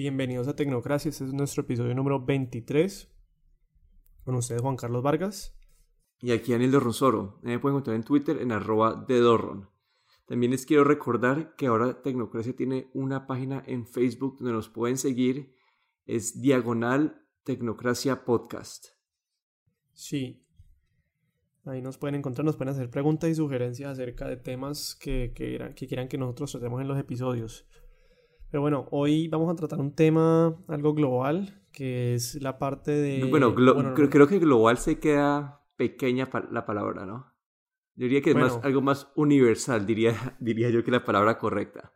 Bienvenidos a Tecnocracia, este es nuestro episodio número 23. Con ustedes Juan Carlos Vargas. Y aquí Daniel Rosoro. Me pueden encontrar en Twitter en arroba de Dorron. También les quiero recordar que ahora Tecnocracia tiene una página en Facebook donde nos pueden seguir. Es Diagonal Tecnocracia Podcast. Sí. Ahí nos pueden encontrar, nos pueden hacer preguntas y sugerencias acerca de temas que, que, que quieran que nosotros tratemos en los episodios. Pero bueno, hoy vamos a tratar un tema algo global, que es la parte de... Bueno, creo, que global se queda pequeña la palabra, ¿no? Yo diría que es más, algo más universal, diría, diría yo que la palabra correcta.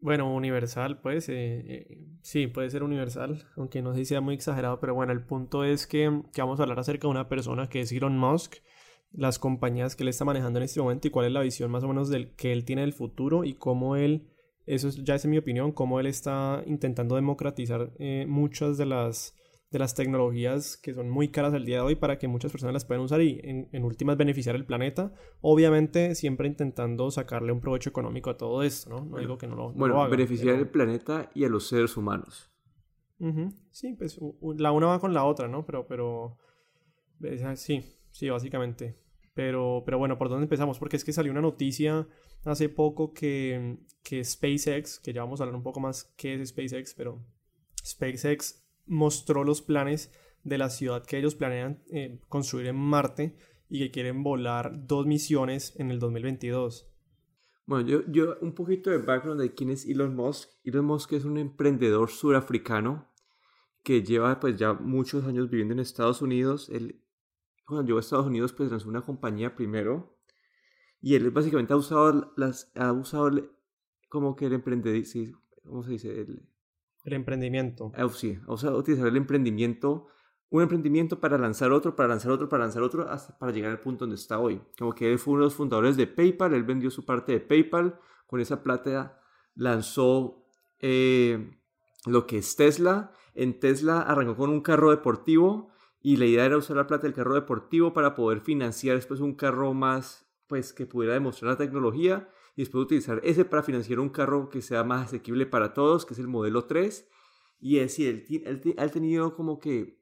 Bueno, universal, pues, eh, sí, puede ser universal, aunque no sé si sea muy exagerado, pero bueno, el punto es que, que, vamos a hablar acerca de una persona que es Elon Musk, las compañías que él está manejando en este momento y cuál es la visión más o menos del que él tiene del futuro y cómo él, eso ya es en mi opinión, cómo él está intentando democratizar eh, muchas de las de las tecnologías que son muy caras al día de hoy para que muchas personas las puedan usar y en, últimas beneficiar el planeta. Obviamente siempre intentando sacarle un provecho económico a todo esto, ¿no? No digo que no lo, bueno, beneficiar el planeta y a los seres humanos. Sí, pues la una va con la otra, ¿no? Pero, pero, sí, sí, básicamente. Pero, pero bueno, ¿por dónde empezamos? Porque es que salió una noticia hace poco que, que SpaceX, que ya vamos a hablar un poco más qué es SpaceX, pero SpaceX mostró los planes de la ciudad que ellos planean eh, construir en Marte y que quieren volar dos misiones en el 2022. Bueno, yo, yo un poquito de background de quién es Elon Musk. Elon Musk es un emprendedor surafricano que lleva pues ya muchos años viviendo en Estados Unidos. Él, cuando llegó a Estados Unidos pues lanzó una compañía primero y él básicamente ha usado las ha usado como que el emprendedor, ¿cómo se dice? El, el emprendimiento. Eh, sí, o sea, utilizar el emprendimiento, un emprendimiento para lanzar otro, para lanzar otro, para lanzar otro, hasta para llegar al punto donde está hoy. Como que él fue uno de los fundadores de PayPal, él vendió su parte de PayPal, con esa plata lanzó eh, lo que es Tesla. En Tesla arrancó con un carro deportivo y la idea era usar la plata del carro deportivo para poder financiar después un carro más, pues que pudiera demostrar la tecnología y después utilizar ese para financiar un carro que sea más asequible para todos, que es el modelo 3. Y es decir, él, ha tenido como que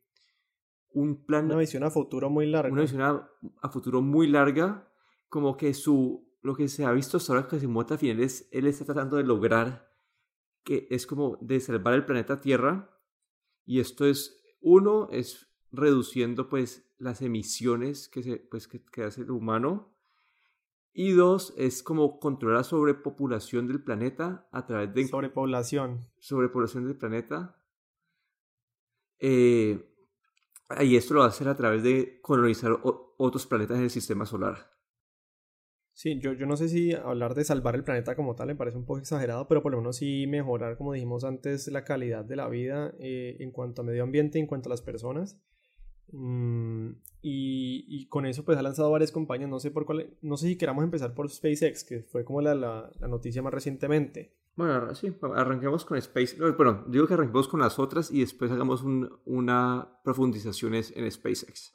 un plan... Una visión a futuro muy larga. Una visión a, futuro muy larga, como que su... Lo que se ha visto hasta ahora que se muestra al final es, él está tratando de lograr que es como de salvar el planeta Tierra. Y esto es, uno, es reduciendo pues las emisiones que, se, pues, que, que hace el humano y dos, es como controlar la sobrepopulación del planeta a través de... Sobrepoblación. Sobrepoblación del planeta. Eh, y esto lo va a hacer a través de colonizar otros planetas en el sistema solar. Sí, yo, yo no sé si hablar de salvar el planeta como tal me parece un poco exagerado, pero por lo menos sí mejorar, como dijimos antes, la calidad de la vida eh, en cuanto a medio ambiente, en cuanto a las personas. Mm, y, con eso pues ha lanzado varias compañías, no sé por cuál, no sé si queramos empezar por SpaceX, que fue como la, la, noticia más recientemente. Bueno, sí, arranquemos con SpaceX, bueno, digo que arranquemos con las otras y después hagamos una profundización en SpaceX.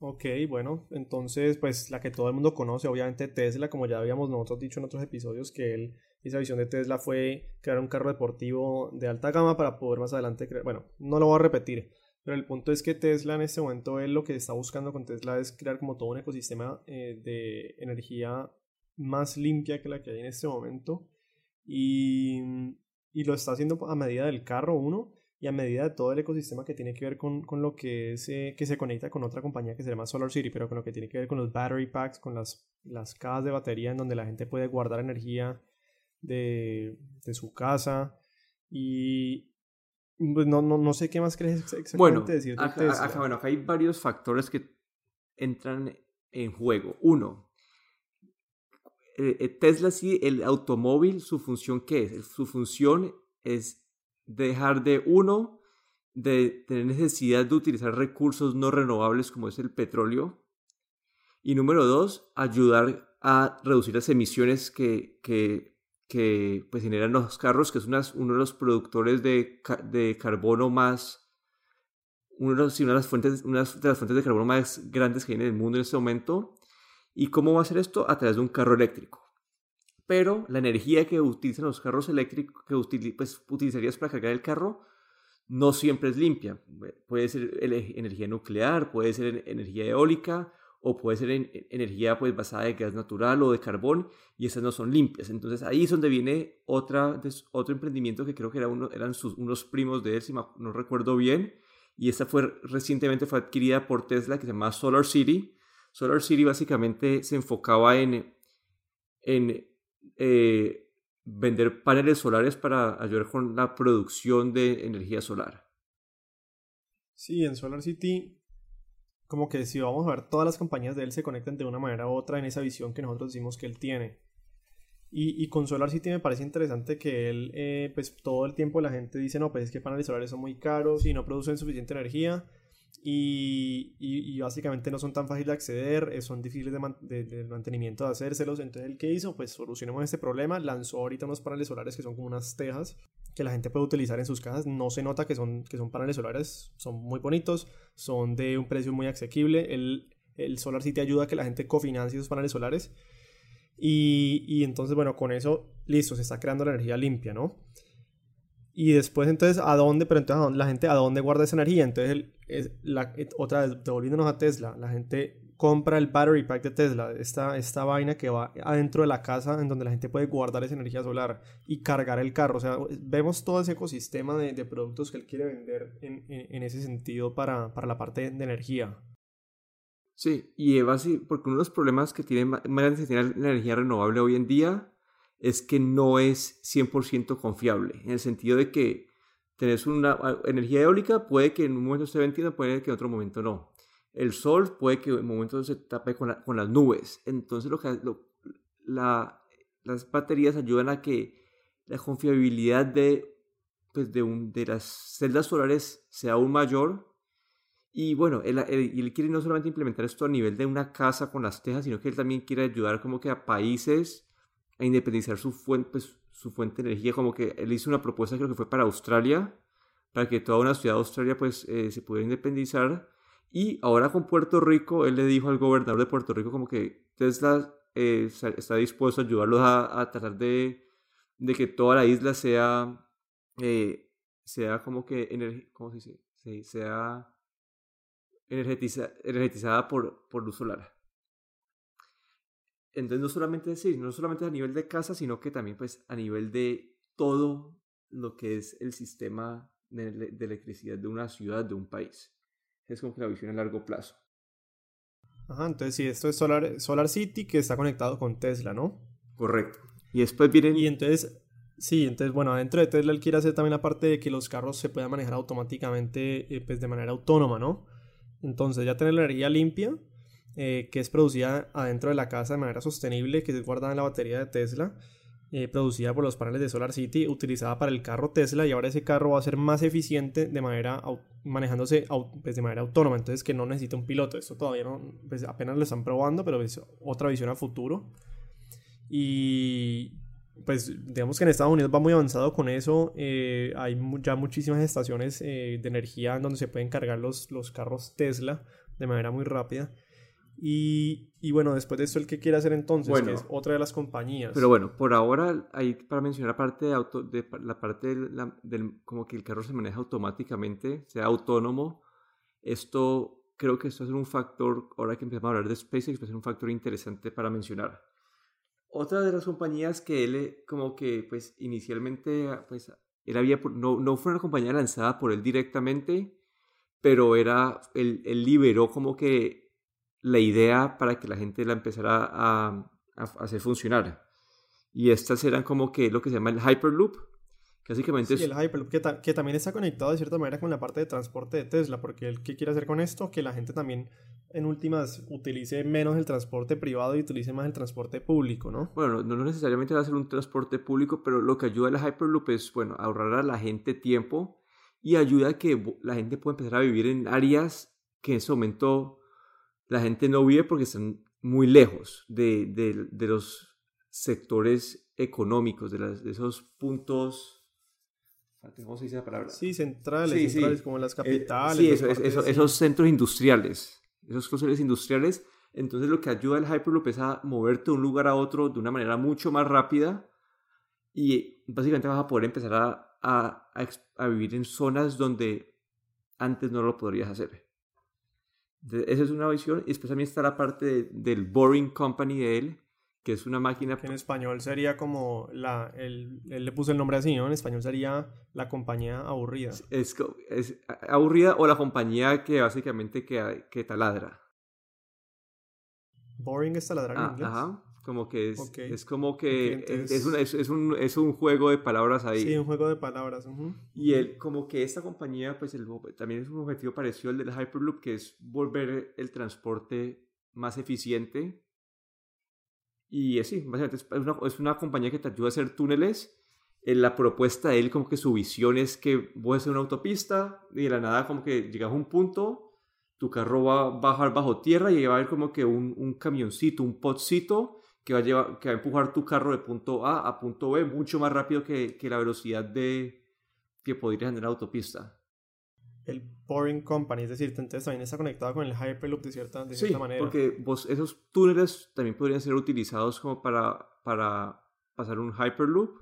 Ok, bueno, entonces pues la que todo el mundo conoce, obviamente Tesla, como ya habíamos nosotros dicho en otros episodios, que él, esa visión de Tesla fue crear un carro deportivo de alta gama para poder más adelante crear, bueno, no lo voy a repetir, pero el punto es que Tesla en este momento, él lo que está buscando con Tesla es crear como todo un ecosistema eh, de energía más limpia que la que hay en este momento. Y, y, lo está haciendo a medida del carro, uno, y a medida de todo el ecosistema que tiene que ver con, con lo que es, eh, que se conecta con otra compañía que se llama Solar City, pero con lo que tiene que ver con los battery packs, con las, las cajas de batería en donde la gente puede guardar energía de, de su casa. Y, pues no, no, no sé qué más crees exactamente bueno, decir de Tesla. bueno, acá hay varios factores que entran en juego. Uno, eh, eh, Tesla sí, el automóvil, su función qué es? Su función es dejar de uno, de tener necesidad de utilizar recursos no renovables como es el petróleo. Y número dos, ayudar a reducir las emisiones que, que que pues generan los carros, que es uno de los productores de, de carbono más, uno de, una, de las fuentes, una de las fuentes de carbono más grandes que hay en el mundo en este momento. ¿Y cómo va a hacer esto? A través de un carro eléctrico. pero la energía que utilizan los carros eléctricos, que pues, utilizarías para cargar el carro, no siempre es limpia. Puede ser energía nuclear, puede ser energía eólica o puede ser energía pues, basada en gas natural o de carbón y esas no son limpias. Entonces ahí es donde viene otra, otro emprendimiento que creo que era uno, eran sus, unos primos de él, si no recuerdo bien, y esta fue recientemente fue adquirida por Tesla que se llama Solar City. Solar City básicamente se enfocaba en, en eh, vender paneles solares para ayudar con la producción de energía solar. Sí, en Solar City, como que si vamos a ver, todas las compañías de él se conectan de una manera u otra en esa visión que nosotros decimos que él tiene. Y, y con Solar City me parece interesante que él, eh, pues todo el tiempo la gente dice, no, pues es que paneles solares son muy caros y no producen suficiente energía. Y, y, básicamente no son tan fáciles de acceder, eh, son difíciles de, de, mantenimiento de hacérselos. Entonces, ¿el qué hizo? Pues solucionemos este problema. Lanzó ahorita unos paneles solares que son como unas tejas que la gente puede utilizar en sus casas. No se nota que son, que son paneles solares, son muy bonitos, son de un precio muy asequible. El, el Solar City ayuda a que la gente cofinancie esos paneles solares y, y, entonces, bueno, con eso, listo, se está creando la energía limpia, ¿no? Y después, entonces, ¿a dónde? Pero entonces, la gente, ¿a dónde guarda esa energía? Entonces, es la, otra vez, devolviéndonos a Tesla, la gente compra el battery pack de Tesla, esta, esta vaina que va adentro de la casa en donde la gente puede guardar esa energía solar y cargar el carro. O sea, vemos todo ese ecosistema de, de productos que él quiere vender en, en, ese sentido para, para la parte de energía. Sí, y así, porque uno de los problemas que tiene que tiene la energía renovable hoy en día es que no es 100% confiable, en el sentido de que tenés una energía eólica, puede que en un momento esté vendiendo, puede que en otro momento no. El sol puede que en un momento se tape con, con las nubes. Entonces lo que, la, las baterías ayudan a que la confiabilidad de, pues de, un, de las celdas solares sea aún mayor y bueno, él, él, quiere no solamente implementar esto a nivel de una casa con las tejas, sino que él también quiere ayudar como que a países a independizar su fuente, pues, su fuente de energía, como que él hizo una propuesta creo que fue para Australia, para que toda una ciudad de Australia pues eh, se pudiera independizar. Y ahora con Puerto Rico, él le dijo al gobernador de Puerto Rico como que Tesla eh, está dispuesto a ayudarlos a, tratar de, que toda la isla sea, eh, sea como que, ¿cómo se dice? Sea energetizada por, por luz solar. Entonces no solamente, sí, no solamente a nivel de casa, sino que también pues a nivel de todo lo que es el sistema de electricidad de una ciudad, de un país. Es como que la visión a largo plazo. Ajá, entonces sí, esto es Solar, Solar City que está conectado con Tesla, ¿no? Correcto. Y después vienen... Y entonces, sí, entonces bueno, dentro de Tesla él quiere hacer también la parte de que los carros se puedan manejar automáticamente, eh, pues de manera autónoma, ¿no? Entonces ya tener la energía limpia, eh, que es producida adentro de la casa de manera sostenible, que es guardada en la batería de Tesla, eh, producida por los paneles de Solar City, utilizada para el carro Tesla y ahora ese carro va a ser más eficiente de manera manejándose pues, de manera autónoma, entonces que no necesita un piloto. Esto todavía no, pues, apenas lo están probando, pero es otra visión a futuro. Y pues digamos que en Estados Unidos va muy avanzado con eso. Eh, hay ya muchísimas estaciones eh, de energía donde se pueden cargar los, los carros Tesla de manera muy rápida. Y, y, bueno, después de esto, ¿el que quiere hacer entonces? que es otra de las compañías. Pero bueno, por ahora, ahí para mencionar parte de, auto, de la parte del, como que el carro se maneja automáticamente, sea autónomo. Esto, creo que esto es un factor, ahora que empezamos a hablar de SpaceX, va a ser un factor interesante para mencionar. Otra de las compañías que él, como que, pues, inicialmente, pues, él había, no, no fue una compañía lanzada por él directamente, pero era, él, él liberó como que la idea para que la gente la empezara a, a, hacer funcionar. Y estas eran como que lo que se llama el Hyperloop, que básicamente sí, el Hyperloop, que, que, también está conectado de cierta manera con la parte de transporte de Tesla, porque él, ¿qué quiere hacer con esto? Que la gente también en últimas utilice menos el transporte privado y utilice más el transporte público, ¿no? Bueno, no, necesariamente va a ser un transporte público, pero lo que ayuda a la Hyperloop es, bueno, ahorrar a la gente tiempo y ayuda a que la gente pueda empezar a vivir en áreas que en ese momento la gente no vive porque están muy lejos de, de, de los sectores económicos, de, las, de esos puntos ¿Cómo se dice la palabra? Sí, centrales, centrales como las eh, capitales. sí, esos centros industriales esos clústeres industriales Entonces lo que ayuda al Hyperloop es a moverte de un lugar a otro de una manera mucho más rápida y básicamente vas a poder empezar a, a, a, vivir en zonas donde antes no lo podrías hacer. Esa es una visión. Y después también está la parte del Boring Company de él, que es una máquina... Que en español sería como la... Él, él, le puso el nombre así, ¿no? En español sería la compañía aburrida. Es, es, aburrida o la compañía que básicamente que, que taladra. Boring es taladrar en ah, inglés. Ajá. Como que es, es como que es, un, es, un, es, un, juego de palabras ahí. Sí, un juego de palabras. Y él, como que esta compañía, pues el, también es un objetivo parecido al del Hyperloop, que es volver el transporte más eficiente. Y así, básicamente es una, es una compañía que te ayuda a hacer túneles. En la propuesta de él, como que su visión es que voy a hacer una autopista y de la nada como que llegas a un punto, tu carro va a bajar bajo tierra y va a haber como que un, un camioncito, un potcito que va, a llevar, que va a empujar tu carro de punto A a punto B mucho más rápido que, que la velocidad de, que podrías en la autopista. El Boring Company, es decir, entonces también está conectado con el Hyperloop de cierta, de cierta sí, manera. porque vos, esos túneles también podrían ser utilizados como para, para pasar un Hyperloop.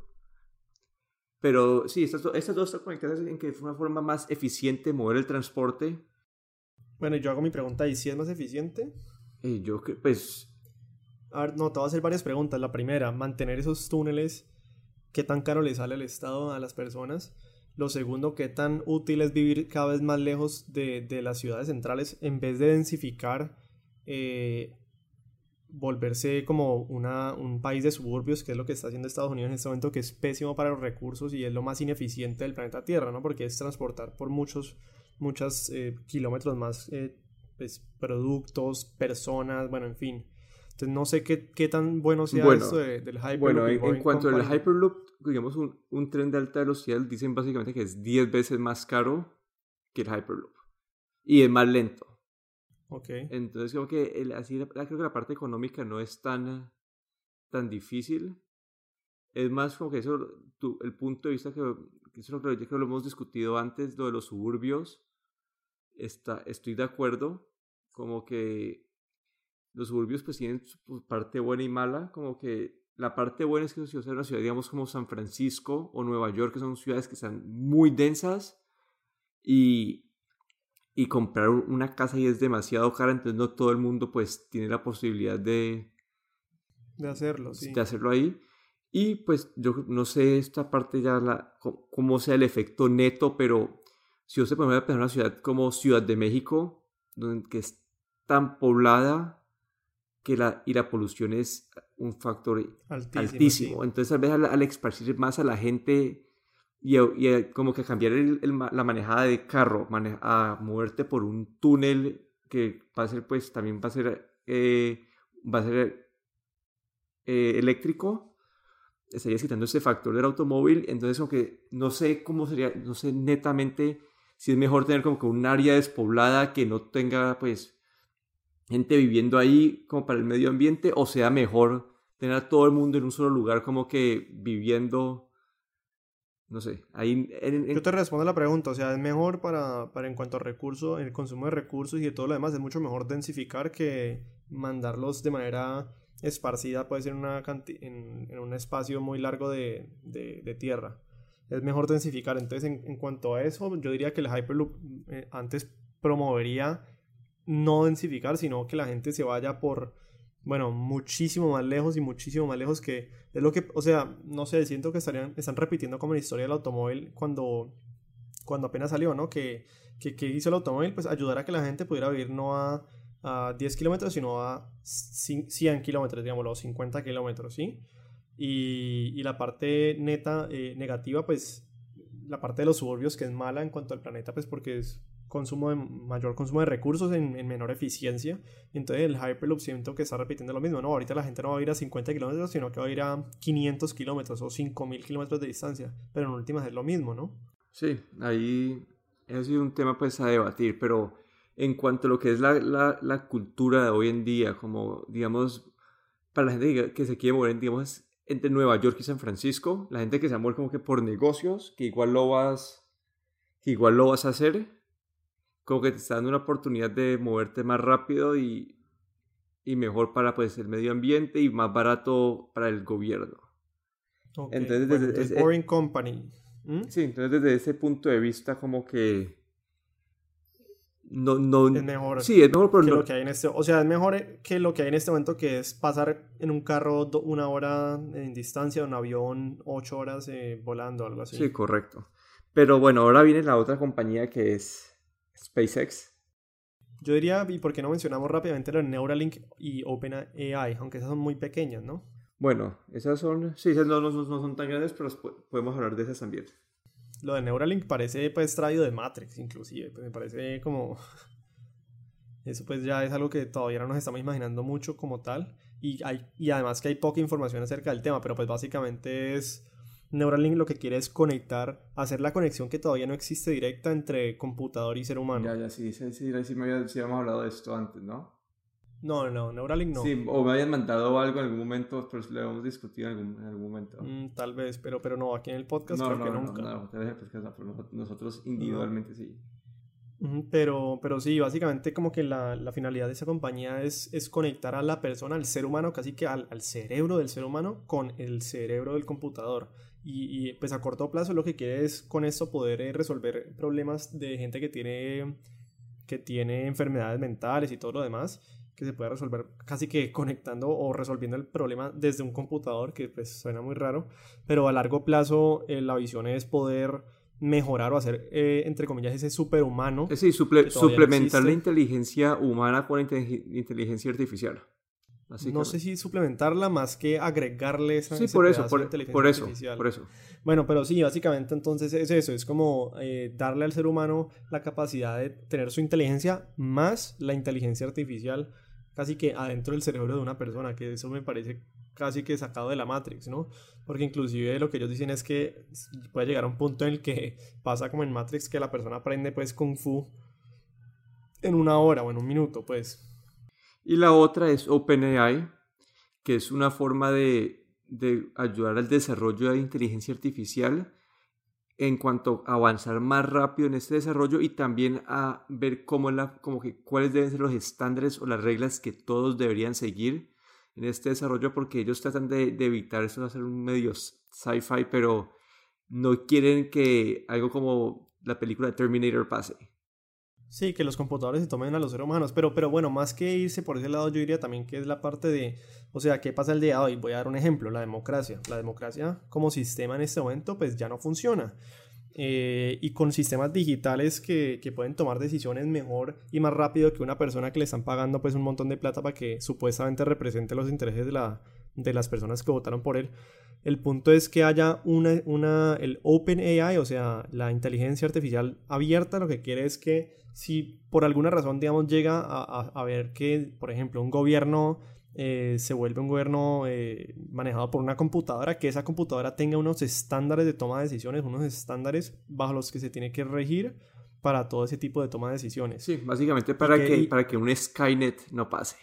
Pero sí, estas, estas dos están conectadas en que es una forma más eficiente mover el transporte. Bueno, yo hago mi pregunta, ¿y si es más eficiente? Eh, yo que, pues, a ver, no, te voy a hacer varias preguntas. La primera, mantener esos túneles, ¿qué tan caro le sale al Estado a las personas? Lo segundo, ¿qué tan útil es vivir cada vez más lejos de, las ciudades centrales en vez de densificar, eh, volverse como una, un país de suburbios, que es lo que está haciendo Estados Unidos en este momento, que es pésimo para los recursos y es lo más ineficiente del planeta Tierra, ¿no? Porque es transportar por muchos, muchos eh, kilómetros más eh, pues, productos, personas, bueno, en fin. Entonces no sé qué, qué tan bueno sea eso del Hyperloop. Bueno, en, cuanto al Hyperloop, digamos un, un, tren de alta velocidad, dicen básicamente que es 10 veces más caro que el Hyperloop. Y es más lento. Ok. Entonces creo que, el, así, creo que la parte económica no es tan, tan difícil. Es más como que eso, tu, el punto de vista que, que eso creo, que lo hemos discutido antes, lo de los suburbios, está, estoy de acuerdo. Como que los suburbios pues tienen su parte buena y mala, como que la parte buena es que si una ciudad, digamos, como San Francisco o Nueva York, que son ciudades que están muy densas y, y comprar una casa ahí es demasiado cara, entonces no todo el mundo pues tiene la posibilidad de, de hacerlo, sí. de hacerlo ahí. Y pues yo no sé esta parte ya, la, cómo sea el efecto neto, pero si usted puede pensar en una ciudad como Ciudad de México, donde, que es tan poblada, que la, y la polución es un factor altísimo. Entonces, tal vez al, al, más a la gente y, y como que cambiar el, la manejada de carro, a moverte por un túnel que va a ser, pues, también va a ser, eh, va a ser eh, eléctrico, estarías quitando ese factor del automóvil. Entonces, aunque no sé cómo sería, no sé netamente si es mejor tener como que un área despoblada que no tenga, pues, gente viviendo ahí como para el medio ambiente o sea mejor tener a todo el mundo en un solo lugar como que viviendo, no sé, ahí... Yo te respondo la pregunta, o sea, es mejor para, para en cuanto a recursos, el consumo de recursos y de todo lo demás, es mucho mejor densificar que mandarlos de manera esparcida, puede ser una en, en, un espacio muy largo de, de, tierra. Es mejor densificar, entonces en, cuanto a eso, yo diría que el Hyperloop eh, antes promovería no densificar, sino que la gente se vaya por, bueno, muchísimo más lejos y muchísimo más lejos que es lo que, o sea, no sé, siento que estarían, están repitiendo como la historia del automóvil cuando, cuando apenas salió, ¿no? Que, que, hizo el automóvil, pues ayudar a que la gente pudiera vivir no a, a 10 kilómetros, sino a 100 kilómetros, digamos, o 50 kilómetros, ¿sí? Y, y, la parte neta eh, negativa, pues la parte de los suburbios que es mala en cuanto al planeta, pues porque es consumo de mayor consumo de recursos en, menor eficiencia. Entonces el Hyperloop siento que está repitiendo lo mismo, ¿no? Ahorita la gente no va a ir a 50 kilómetros, sino que va a ir a 500 kilómetros o 5000 kilómetros de distancia. Pero en últimas es lo mismo, ¿no? Sí, ahí ha sido un tema pues a debatir, pero en cuanto a lo que es la, la, cultura de hoy en día, como digamos, para la gente que se quiere mover, digamos, entre Nueva York y San Francisco, la gente que se mueve como que por negocios, que igual lo vas, que igual lo vas a hacer, como que te está dando una oportunidad de moverte más rápido y, y mejor para pues el medio ambiente y más barato para el gobierno. entonces, desde, Boring Company. Sí, entonces desde ese punto de vista como que no, no, es mejor. Sí, es mejor que lo que hay en este, o sea, es mejor que lo que hay en este momento que es pasar en un carro una hora en distancia, un avión ocho horas eh, volando, algo así. Sí, correcto. Pero bueno, ahora viene la otra compañía que es SpaceX. Yo diría, ¿y por qué no mencionamos rápidamente lo de Neuralink y OpenAI? Aunque esas son muy pequeñas, ¿no? Bueno, esas son, sí, esas no, no, no son tan grandes, pero podemos hablar de esas también. Lo de Neuralink parece pues traído de Matrix, inclusive. Pues me parece como... Eso pues ya es algo que todavía no nos estamos imaginando mucho como tal. Y, hay, y además que hay poca información acerca del tema, pero pues básicamente es... Neuralink lo que quiere es conectar, hacer la conexión que todavía no existe directa entre computador y ser humano. Ya, ya, sí, sí, sí, sí, me había, sí habíamos hablado de esto antes, ¿no? No, no, Neuralink no. Sí, o me habían mandado algo en algún momento, pero lo hemos discutido en algún, en algún momento. Mm, tal vez, pero, pero no, aquí en el podcast creo que nunca. No, no, no, nosotros individualmente sí. Pero, pero sí, básicamente como que la, la, finalidad de esa compañía es, es conectar a la persona, al ser humano, casi que al, al cerebro del ser humano con el cerebro del computador. Y, y, pues a corto plazo lo que quiere es con esto poder eh, resolver problemas de gente que tiene, que tiene enfermedades mentales y todo lo demás que se puede resolver casi que conectando o resolviendo el problema desde un computador, que pues suena muy raro, pero a largo plazo eh, la visión es poder mejorar o hacer, eh, entre comillas, ese superhumano. Sí, suplementar la inteligencia humana con inteligencia artificial. No sé si suplementarla más que agregarle esa Sí, por eso, por, por eso, por eso. Bueno, pero sí, básicamente entonces es eso, es como eh, darle al ser humano la capacidad de tener su inteligencia más la inteligencia artificial casi que adentro del cerebro de una persona, que eso me parece casi que sacado de la Matrix, ¿no? Porque inclusive lo que ellos dicen es que puede llegar a un punto en el que pasa como en Matrix que la persona aprende pues kung fu en una hora o en un minuto, pues. Y la otra es OpenAI, que es una forma de, de ayudar al desarrollo de inteligencia artificial en cuanto a avanzar más rápido en este desarrollo y también a ver cómo la, como que, cuáles deben ser los estándares o las reglas que todos deberían seguir en este desarrollo porque ellos tratan de, de evitar eso de hacer un medio sci-fi pero no quieren que algo como la película Terminator pase. Sí, que los computadores se tomen a los seres humanos, pero, pero bueno, más que irse por ese lado, yo diría también que es la parte de, o sea, ¿qué pasa el día de hoy? Voy a dar un ejemplo, la democracia. La democracia como sistema en este momento, pues ya no funciona. Eh, y con sistemas digitales que, que, pueden tomar decisiones mejor y más rápido que una persona que le están pagando pues un montón de plata para que supuestamente represente los intereses de, la, de las personas que votaron por él. El punto es que haya una, una, el Open AI, o sea, la inteligencia artificial abierta, lo que quiere es que si por alguna razón, digamos, llega a, ver que, por ejemplo, un gobierno eh, se vuelve un gobierno eh, manejado por una computadora, que esa computadora tenga unos estándares de toma de decisiones, unos estándares bajo los que se tiene que regir para todo ese tipo de toma de decisiones. Sí, básicamente para, que, para que un Skynet no pase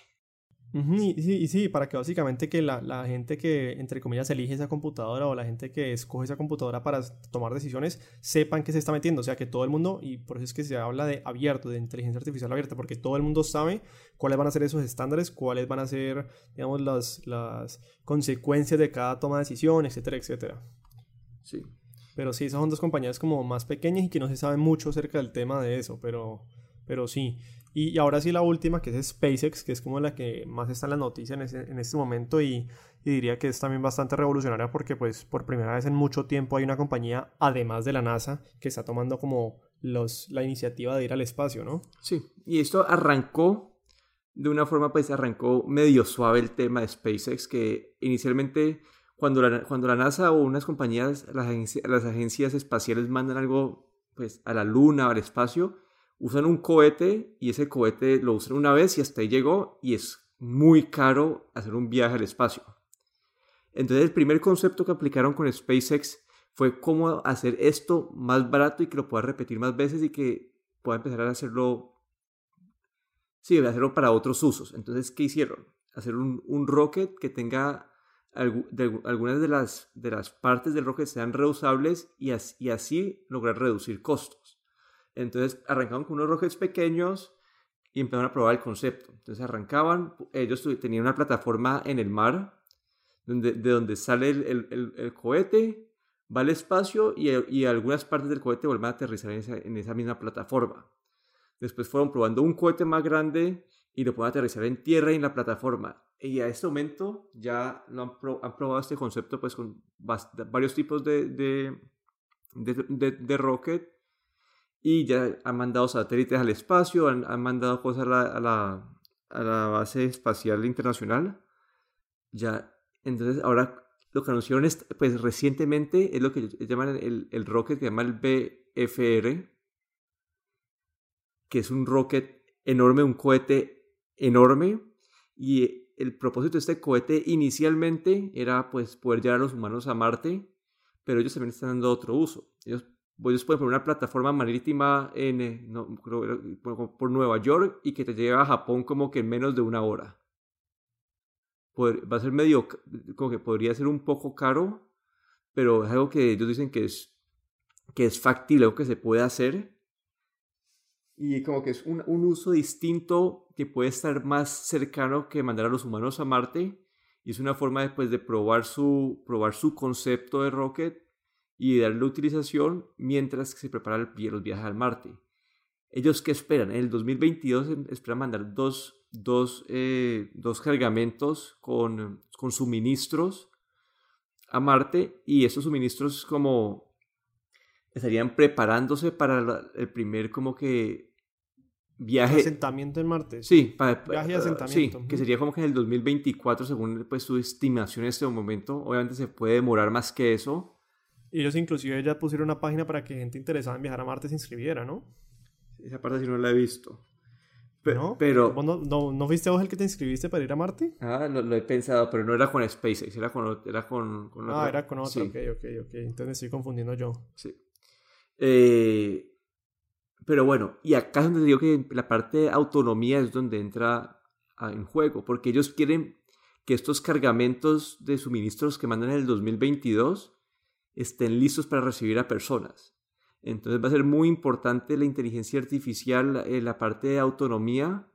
y, sí, sí, para que básicamente que la, la, gente que, entre comillas, elige esa computadora o la gente que escoge esa computadora para tomar decisiones sepan que se está metiendo. O sea, que todo el mundo, y por eso es que se habla de abierto, de inteligencia artificial abierta, porque todo el mundo sabe cuáles van a ser esos estándares, cuáles van a ser, digamos, las, las consecuencias de cada toma de decisión, etcétera, etcétera. Sí. Pero sí, esas son dos compañías como más pequeñas y que no se sabe mucho acerca del tema de eso, pero, pero sí. Y, ahora sí la última, que es SpaceX, que es como la que más está en la noticia en, este momento y, diría que es también bastante revolucionaria porque pues por primera vez en mucho tiempo hay una compañía, además de la NASA, que está tomando como los, la iniciativa de ir al espacio, ¿no? Sí, y esto arrancó de una forma, pues arrancó medio suave el tema de SpaceX, que inicialmente cuando la, cuando la NASA o unas compañías, las, las agencias espaciales mandan algo pues a la luna o al espacio, usan un cohete y ese cohete lo usan una vez y hasta ahí llegó y es muy caro hacer un viaje al espacio. Entonces el primer concepto que aplicaron con SpaceX fue cómo hacer esto más barato y que lo pueda repetir más veces y que pueda empezar a hacerlo, sí, hacerlo para otros usos. Entonces, ¿qué hicieron? Hacer un, un rocket que tenga algunas de las, de las partes del rocket sean reusables y, y así lograr reducir costos. Entonces arrancaron con unos rockets pequeños y empezaron a probar el concepto. Entonces arrancaban, ellos tenían una plataforma en el mar, donde, de donde sale el, el, cohete, va al espacio y, y, algunas partes del cohete vuelven a aterrizar en esa, en esa misma plataforma. Después fueron probando un cohete más grande y lo pueden aterrizar en tierra y en la plataforma. Y a este momento ya lo han, han probado este concepto pues con varios tipos de, de, de, de, rocket y ya han mandado satélites al espacio, han, han mandado cosas a la, a, la, a la, base espacial internacional. Ya, entonces ahora lo que anunciaron es, pues recientemente es lo que llaman el, el rocket que se llama el BFR, que es un rocket enorme, un cohete enorme y el propósito de este cohete inicialmente era pues poder llevar a los humanos a Marte, pero ellos también están dando otro uso. Ellos, ellos pueden poner una plataforma marítima en, eh, por, Nueva York y que te lleve a Japón como que en menos de una hora. va a ser medio, como que podría ser un poco caro, pero es algo que ellos dicen que es, que es factible, algo que se puede hacer y como que es un, un, uso distinto que puede estar más cercano que mandar a los humanos a Marte. Y es una forma después de probar su, probar su concepto de rocket y darle utilización mientras que se prepara el, los viajes al Marte. ¿Ellos qué esperan? En el 2022 em, esperan mandar dos, dos, eh, dos cargamentos con, con suministros a Marte y esos suministros como estarían preparándose para el primer como que viaje. Asentamiento en Marte. Sí, para, viaje y asentamiento. Sí, que sería como que en el 2024 según pues su estimación en este momento. Obviamente se puede demorar más que eso. Y ellos inclusive ya pusieron una página para que gente interesada en viajar a Marte se inscribiera, ¿no? Esa parte sí no la he visto. ¿No? Pero... no, no, viste vos el que te inscribiste para ir a Marte? Ah, lo, he pensado, pero no era con SpaceX, era con, era con, Ah, era con otro, ok, ok, ok. Entonces me estoy confundiendo yo. Sí. Eh, pero bueno, y acá es donde digo que la parte de autonomía es donde entra en juego, porque ellos quieren que estos cargamentos de suministros que mandan en el 2022 estén listos para recibir a personas. Entonces va a ser muy importante la inteligencia artificial, en la parte de autonomía,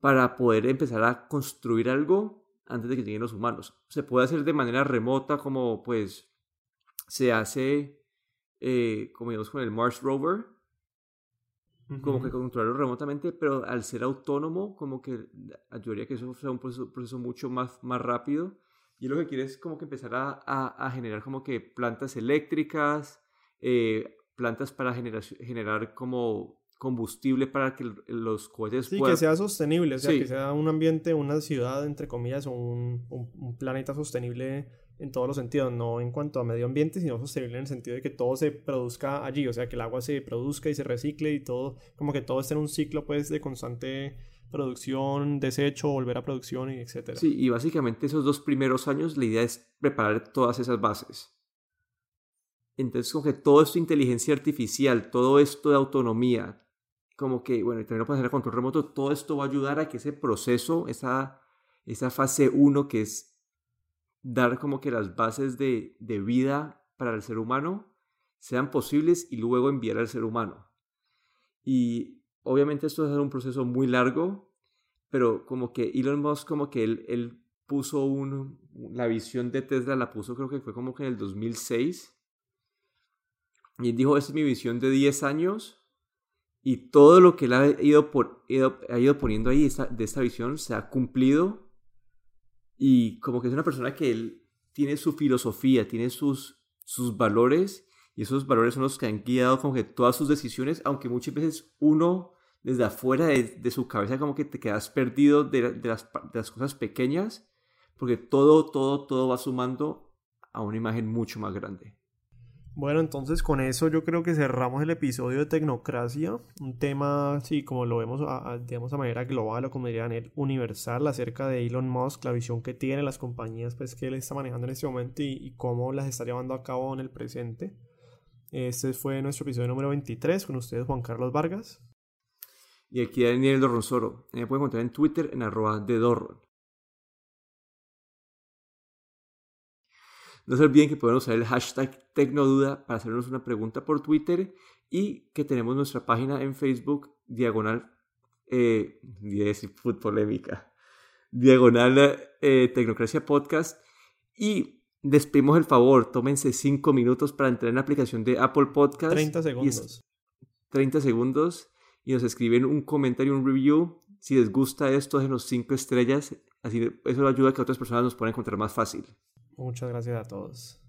para poder empezar a construir algo antes de que lleguen los humanos. Se puede hacer de manera remota, como pues se hace eh, como digamos con el Mars Rover, como que controlarlo remotamente, pero al ser autónomo, como que ayudaría que eso sea un proceso, mucho más, más rápido. Y lo que quiere es como que empezar a, a, generar como que plantas eléctricas, eh, plantas para generar, generar como combustible para que los cohetes sí, que sea sostenible, o sea, que sea un ambiente, una ciudad, entre comillas, o un, un planeta sostenible en todos los sentidos, no en cuanto a medio ambiente, sino sostenible en el sentido de que todo se produzca allí, o sea, que el agua se produzca y se recicle y todo, como que todo esté en un ciclo pues de constante producción, desecho, volver a producción etcétera. Sí, y básicamente esos dos primeros años la idea es preparar todas esas bases. Entonces, como que todo esto de inteligencia artificial, todo esto de autonomía, como que, bueno, y también lo puedes hacer a control remoto, todo esto va a ayudar a que ese proceso, esa, esa fase 1 que es dar como que las bases de, de vida para el ser humano sean posibles y luego enviar al ser humano. Y obviamente esto es un proceso muy largo, pero como que Elon Musk como que él, él puso un, la visión de Tesla, la puso creo que fue como que en el 2006. Y dijo, esta es mi visión de 10 años. Y todo lo que él ha ido, por, ha ido poniendo ahí de esta visión se ha cumplido y como que es una persona que él tiene su filosofía, tiene sus, sus valores y esos valores son los que han guiado como que todas sus decisiones, aunque muchas veces uno desde afuera de, su cabeza como que te quedas perdido de, las, cosas pequeñas, porque todo, todo, todo va sumando a una imagen mucho más grande. Bueno, entonces con eso yo creo que cerramos el episodio de Tecnocracia, un tema, sí, como lo vemos, a, digamos, a manera global o como dirían él, universal acerca de Elon Musk, la visión que tiene las compañías pues, que él está manejando en este momento y, cómo las está llevando a cabo en el presente. Este fue nuestro episodio número 23 con ustedes, Juan Carlos Vargas. Y aquí Daniel Dorronsoro. Me pueden encontrar en Twitter en arroba de Dorron. No se olviden que pueden usar el hashtag Tecnoduda para hacernos una pregunta por Twitter y que tenemos nuestra página en Facebook, diagonal eh, polémica, diagonal eh, Tecnocracia Podcast y les pedimos el favor, tómense cinco minutos para entrar en la aplicación de Apple Podcast. 30 segundos. 30 segundos y nos escriben un comentario, un review. Si les gusta esto, los cinco estrellas. Así eso ayuda a que otras personas nos puedan encontrar más fácil. Muchas gracias a todos.